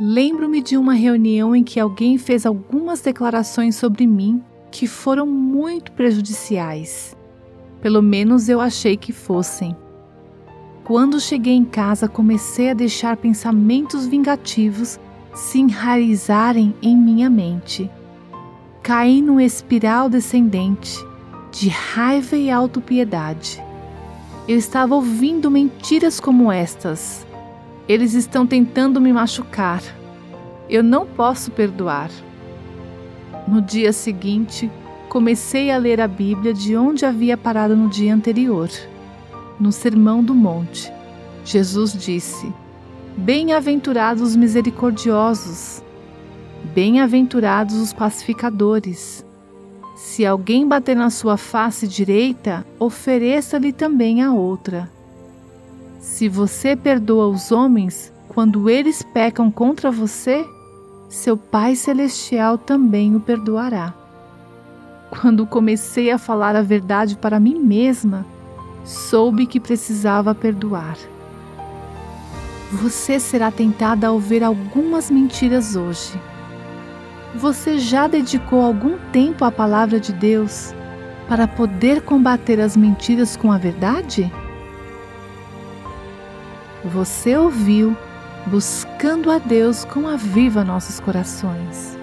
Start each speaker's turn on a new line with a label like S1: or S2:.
S1: Lembro-me de uma reunião em que alguém fez algumas declarações sobre mim que foram muito prejudiciais. Pelo menos eu achei que fossem. Quando cheguei em casa, comecei a deixar pensamentos vingativos se enraizarem em minha mente. Caí num espiral descendente de raiva e autopiedade. Eu estava ouvindo mentiras como estas. Eles estão tentando me machucar. Eu não posso perdoar. No dia seguinte, comecei a ler a Bíblia de onde havia parado no dia anterior. No Sermão do Monte, Jesus disse: Bem-aventurados os misericordiosos, bem-aventurados os pacificadores. Se alguém bater na sua face direita, ofereça-lhe também a outra. Se você perdoa os homens quando eles pecam contra você, seu Pai Celestial também o perdoará. Quando comecei a falar a verdade para mim mesma, soube que precisava perdoar. Você será tentada a ouvir algumas mentiras hoje. Você já dedicou algum tempo à palavra de Deus para poder combater as mentiras com a verdade? Você ouviu Buscando a Deus com a viva nossos corações.